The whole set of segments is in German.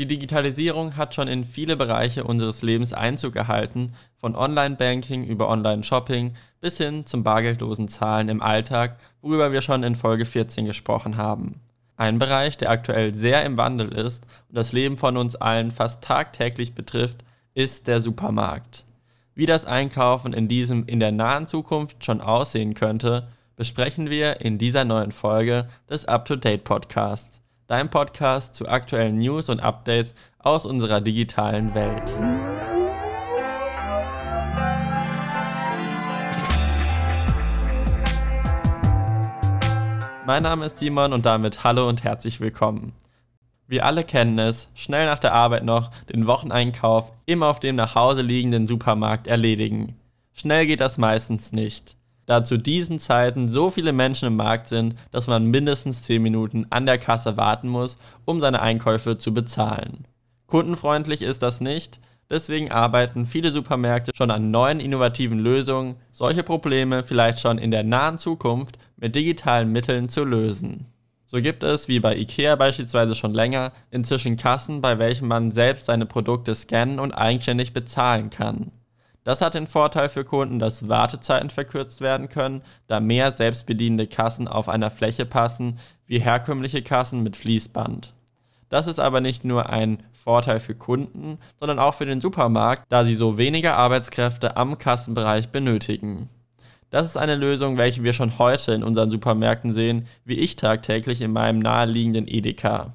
Die Digitalisierung hat schon in viele Bereiche unseres Lebens Einzug gehalten, von Online-Banking über Online-Shopping bis hin zum bargeldlosen Zahlen im Alltag, worüber wir schon in Folge 14 gesprochen haben. Ein Bereich, der aktuell sehr im Wandel ist und das Leben von uns allen fast tagtäglich betrifft, ist der Supermarkt. Wie das Einkaufen in diesem in der nahen Zukunft schon aussehen könnte, besprechen wir in dieser neuen Folge des Up-to-Date Podcasts, dein Podcast zu aktuellen News und Updates aus unserer digitalen Welt. Mein Name ist Simon und damit hallo und herzlich willkommen. Wir alle kennen es, schnell nach der Arbeit noch den Wocheneinkauf immer auf dem nach Hause liegenden Supermarkt erledigen. Schnell geht das meistens nicht. Da zu diesen Zeiten so viele Menschen im Markt sind, dass man mindestens 10 Minuten an der Kasse warten muss, um seine Einkäufe zu bezahlen. Kundenfreundlich ist das nicht, deswegen arbeiten viele Supermärkte schon an neuen innovativen Lösungen, solche Probleme vielleicht schon in der nahen Zukunft mit digitalen Mitteln zu lösen. So gibt es, wie bei IKEA beispielsweise schon länger, inzwischen Kassen, bei welchen man selbst seine Produkte scannen und eigenständig bezahlen kann. Das hat den Vorteil für Kunden, dass Wartezeiten verkürzt werden können, da mehr selbstbedienende Kassen auf einer Fläche passen, wie herkömmliche Kassen mit Fließband. Das ist aber nicht nur ein Vorteil für Kunden, sondern auch für den Supermarkt, da sie so weniger Arbeitskräfte am Kassenbereich benötigen. Das ist eine Lösung, welche wir schon heute in unseren Supermärkten sehen, wie ich tagtäglich in meinem naheliegenden Edeka.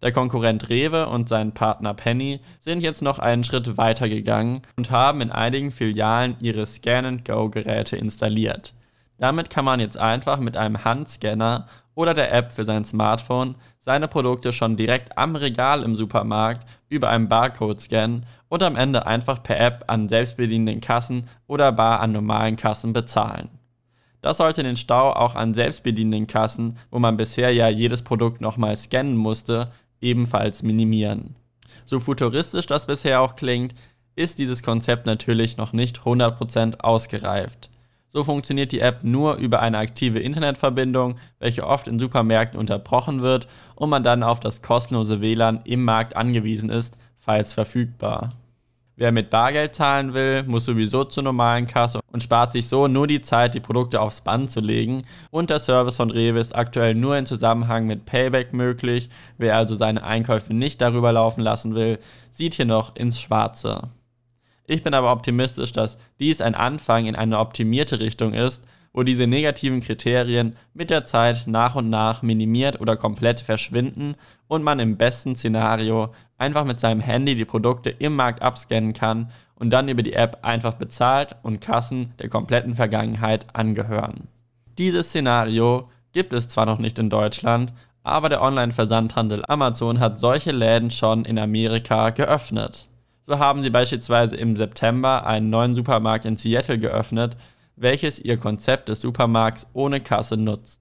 Der Konkurrent Rewe und sein Partner Penny sind jetzt noch einen Schritt weiter gegangen und haben in einigen Filialen ihre Scan-and-Go-Geräte installiert. Damit kann man jetzt einfach mit einem Handscanner oder der App für sein Smartphone seine Produkte schon direkt am Regal im Supermarkt über einen Barcode scannen und am Ende einfach per App an selbstbedienenden Kassen oder bar an normalen Kassen bezahlen. Das sollte den Stau auch an selbstbedienenden Kassen, wo man bisher ja jedes Produkt nochmal scannen musste, ebenfalls minimieren. So futuristisch das bisher auch klingt, ist dieses Konzept natürlich noch nicht 100% ausgereift. So funktioniert die App nur über eine aktive Internetverbindung, welche oft in Supermärkten unterbrochen wird und man dann auf das kostenlose WLAN im Markt angewiesen ist, falls verfügbar. Wer mit Bargeld zahlen will, muss sowieso zur normalen Kasse und spart sich so nur die Zeit, die Produkte aufs Band zu legen. Und der Service von Rewe ist aktuell nur in Zusammenhang mit Payback möglich. Wer also seine Einkäufe nicht darüber laufen lassen will, sieht hier noch ins Schwarze. Ich bin aber optimistisch, dass dies ein Anfang in eine optimierte Richtung ist, wo diese negativen Kriterien mit der Zeit nach und nach minimiert oder komplett verschwinden und man im besten Szenario einfach mit seinem Handy die Produkte im Markt abscannen kann und dann über die App einfach bezahlt und Kassen der kompletten Vergangenheit angehören. Dieses Szenario gibt es zwar noch nicht in Deutschland, aber der Online-Versandhandel Amazon hat solche Läden schon in Amerika geöffnet. So haben sie beispielsweise im September einen neuen Supermarkt in Seattle geöffnet, welches ihr Konzept des Supermarkts ohne Kasse nutzt.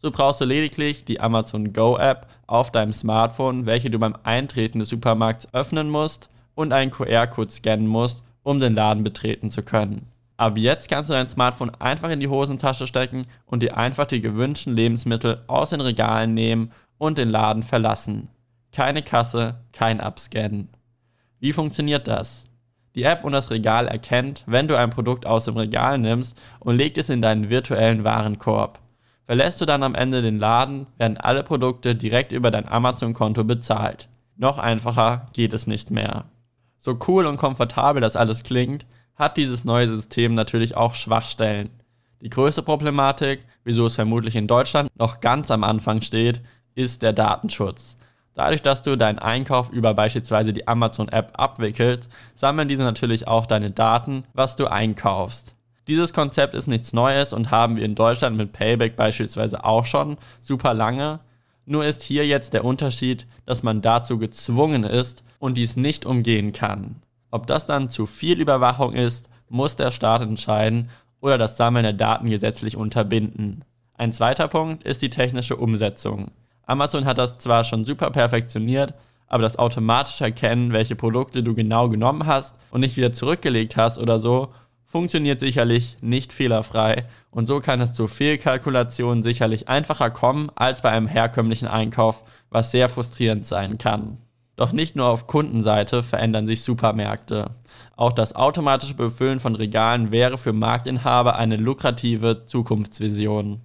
So brauchst du lediglich die Amazon Go App auf deinem Smartphone, welche du beim Eintreten des Supermarkts öffnen musst und einen QR-Code scannen musst, um den Laden betreten zu können. Ab jetzt kannst du dein Smartphone einfach in die Hosentasche stecken und dir einfach die gewünschten Lebensmittel aus den Regalen nehmen und den Laden verlassen. Keine Kasse, kein Abscannen. Wie funktioniert das? Die App und das Regal erkennt, wenn du ein Produkt aus dem Regal nimmst und legt es in deinen virtuellen Warenkorb. Verlässt du dann am Ende den Laden, werden alle Produkte direkt über dein Amazon-Konto bezahlt. Noch einfacher geht es nicht mehr. So cool und komfortabel das alles klingt, hat dieses neue System natürlich auch Schwachstellen. Die größte Problematik, wieso es vermutlich in Deutschland noch ganz am Anfang steht, ist der Datenschutz. Dadurch, dass du deinen Einkauf über beispielsweise die Amazon-App abwickelst, sammeln diese natürlich auch deine Daten, was du einkaufst. Dieses Konzept ist nichts Neues und haben wir in Deutschland mit Payback beispielsweise auch schon super lange. Nur ist hier jetzt der Unterschied, dass man dazu gezwungen ist und dies nicht umgehen kann. Ob das dann zu viel Überwachung ist, muss der Staat entscheiden oder das Sammeln der Daten gesetzlich unterbinden. Ein zweiter Punkt ist die technische Umsetzung. Amazon hat das zwar schon super perfektioniert, aber das automatische Erkennen, welche Produkte du genau genommen hast und nicht wieder zurückgelegt hast oder so, funktioniert sicherlich nicht fehlerfrei und so kann es zu Fehlkalkulationen sicherlich einfacher kommen als bei einem herkömmlichen Einkauf, was sehr frustrierend sein kann. Doch nicht nur auf Kundenseite verändern sich Supermärkte. Auch das automatische Befüllen von Regalen wäre für Marktinhaber eine lukrative Zukunftsvision.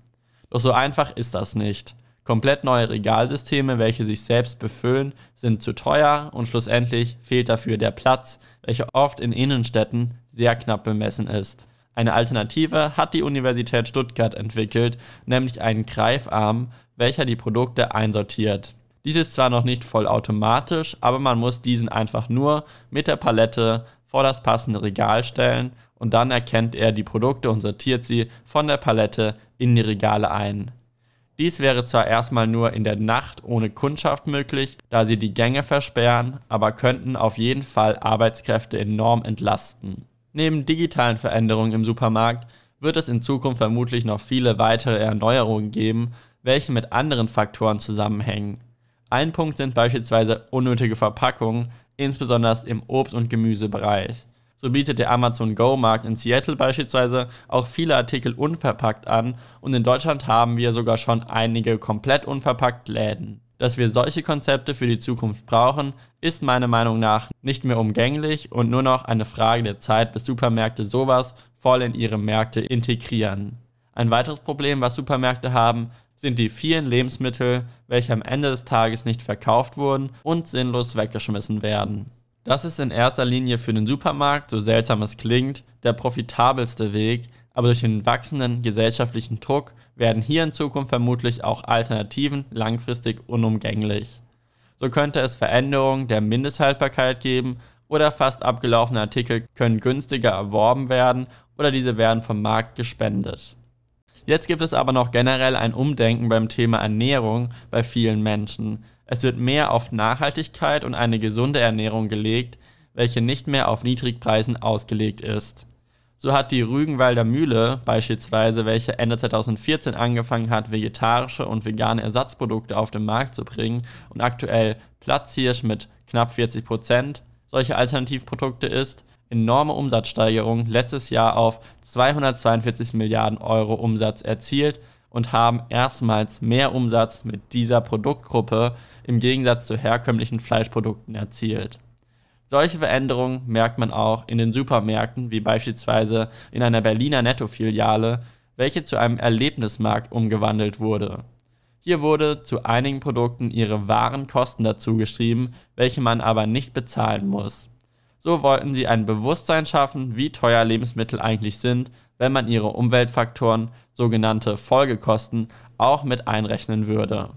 Doch so einfach ist das nicht. Komplett neue Regalsysteme, welche sich selbst befüllen, sind zu teuer und schlussendlich fehlt dafür der Platz, welcher oft in Innenstädten sehr knapp bemessen ist. Eine Alternative hat die Universität Stuttgart entwickelt, nämlich einen Greifarm, welcher die Produkte einsortiert. Dies ist zwar noch nicht vollautomatisch, aber man muss diesen einfach nur mit der Palette vor das passende Regal stellen und dann erkennt er die Produkte und sortiert sie von der Palette in die Regale ein. Dies wäre zwar erstmal nur in der Nacht ohne Kundschaft möglich, da sie die Gänge versperren, aber könnten auf jeden Fall Arbeitskräfte enorm entlasten. Neben digitalen Veränderungen im Supermarkt wird es in Zukunft vermutlich noch viele weitere Erneuerungen geben, welche mit anderen Faktoren zusammenhängen. Ein Punkt sind beispielsweise unnötige Verpackungen, insbesondere im Obst- und Gemüsebereich. So bietet der Amazon Go Markt in Seattle beispielsweise auch viele Artikel unverpackt an und in Deutschland haben wir sogar schon einige komplett unverpackt Läden. Dass wir solche Konzepte für die Zukunft brauchen, ist meiner Meinung nach nicht mehr umgänglich und nur noch eine Frage der Zeit, bis Supermärkte sowas voll in ihre Märkte integrieren. Ein weiteres Problem, was Supermärkte haben, sind die vielen Lebensmittel, welche am Ende des Tages nicht verkauft wurden und sinnlos weggeschmissen werden. Das ist in erster Linie für den Supermarkt, so seltsam es klingt, der profitabelste Weg, aber durch den wachsenden gesellschaftlichen Druck werden hier in Zukunft vermutlich auch Alternativen langfristig unumgänglich. So könnte es Veränderungen der Mindesthaltbarkeit geben oder fast abgelaufene Artikel können günstiger erworben werden oder diese werden vom Markt gespendet. Jetzt gibt es aber noch generell ein Umdenken beim Thema Ernährung bei vielen Menschen. Es wird mehr auf Nachhaltigkeit und eine gesunde Ernährung gelegt, welche nicht mehr auf Niedrigpreisen ausgelegt ist. So hat die Rügenwalder Mühle beispielsweise, welche Ende 2014 angefangen hat, vegetarische und vegane Ersatzprodukte auf den Markt zu bringen und aktuell Platzhirsch mit knapp 40 Prozent solche Alternativprodukte ist, enorme Umsatzsteigerung letztes Jahr auf 242 Milliarden Euro Umsatz erzielt und haben erstmals mehr Umsatz mit dieser Produktgruppe im Gegensatz zu herkömmlichen Fleischprodukten erzielt. Solche Veränderungen merkt man auch in den Supermärkten, wie beispielsweise in einer Berliner Netto-Filiale, welche zu einem Erlebnismarkt umgewandelt wurde. Hier wurde zu einigen Produkten ihre wahren Kosten dazu geschrieben, welche man aber nicht bezahlen muss. So wollten sie ein Bewusstsein schaffen, wie teuer Lebensmittel eigentlich sind, wenn man ihre Umweltfaktoren, sogenannte Folgekosten, auch mit einrechnen würde.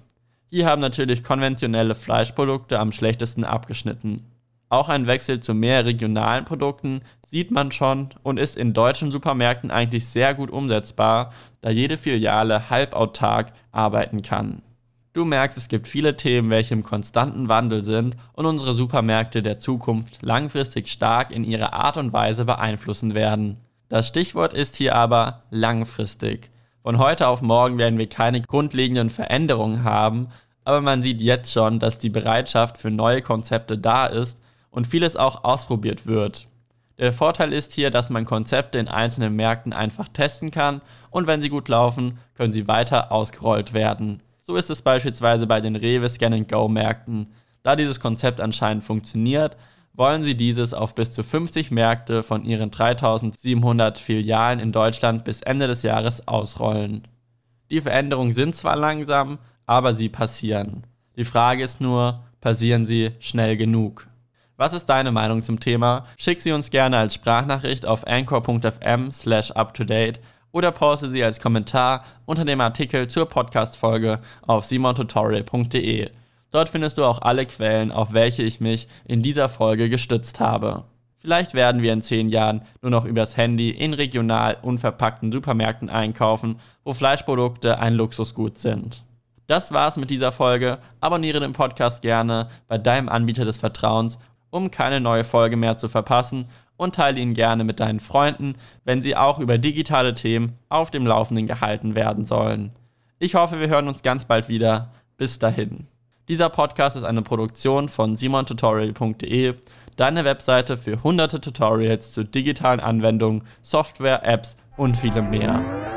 Hier haben natürlich konventionelle Fleischprodukte am schlechtesten abgeschnitten. Auch ein Wechsel zu mehr regionalen Produkten sieht man schon und ist in deutschen Supermärkten eigentlich sehr gut umsetzbar, da jede Filiale halbautark arbeiten kann. Du merkst, es gibt viele Themen, welche im konstanten Wandel sind und unsere Supermärkte der Zukunft langfristig stark in ihrer Art und Weise beeinflussen werden. Das Stichwort ist hier aber langfristig. Von heute auf morgen werden wir keine grundlegenden Veränderungen haben, aber man sieht jetzt schon, dass die Bereitschaft für neue Konzepte da ist und vieles auch ausprobiert wird. Der Vorteil ist hier, dass man Konzepte in einzelnen Märkten einfach testen kann und wenn sie gut laufen, können sie weiter ausgerollt werden. So ist es beispielsweise bei den Rewe Scan Go Märkten. Da dieses Konzept anscheinend funktioniert, wollen sie dieses auf bis zu 50 Märkte von ihren 3700 Filialen in Deutschland bis Ende des Jahres ausrollen. Die Veränderungen sind zwar langsam, aber sie passieren. Die Frage ist nur, passieren sie schnell genug? Was ist deine Meinung zum Thema? Schick sie uns gerne als Sprachnachricht auf anchor.fm slash uptodate oder poste sie als Kommentar unter dem Artikel zur Podcast-Folge auf simontutorial.de. Dort findest du auch alle Quellen, auf welche ich mich in dieser Folge gestützt habe. Vielleicht werden wir in 10 Jahren nur noch übers Handy in regional unverpackten Supermärkten einkaufen, wo Fleischprodukte ein Luxusgut sind. Das war's mit dieser Folge. Abonniere den Podcast gerne bei deinem Anbieter des Vertrauens um keine neue Folge mehr zu verpassen und teile ihn gerne mit deinen Freunden, wenn sie auch über digitale Themen auf dem Laufenden gehalten werden sollen. Ich hoffe, wir hören uns ganz bald wieder. Bis dahin. Dieser Podcast ist eine Produktion von simontutorial.de, deine Webseite für hunderte Tutorials zu digitalen Anwendungen, Software, Apps und vielem mehr.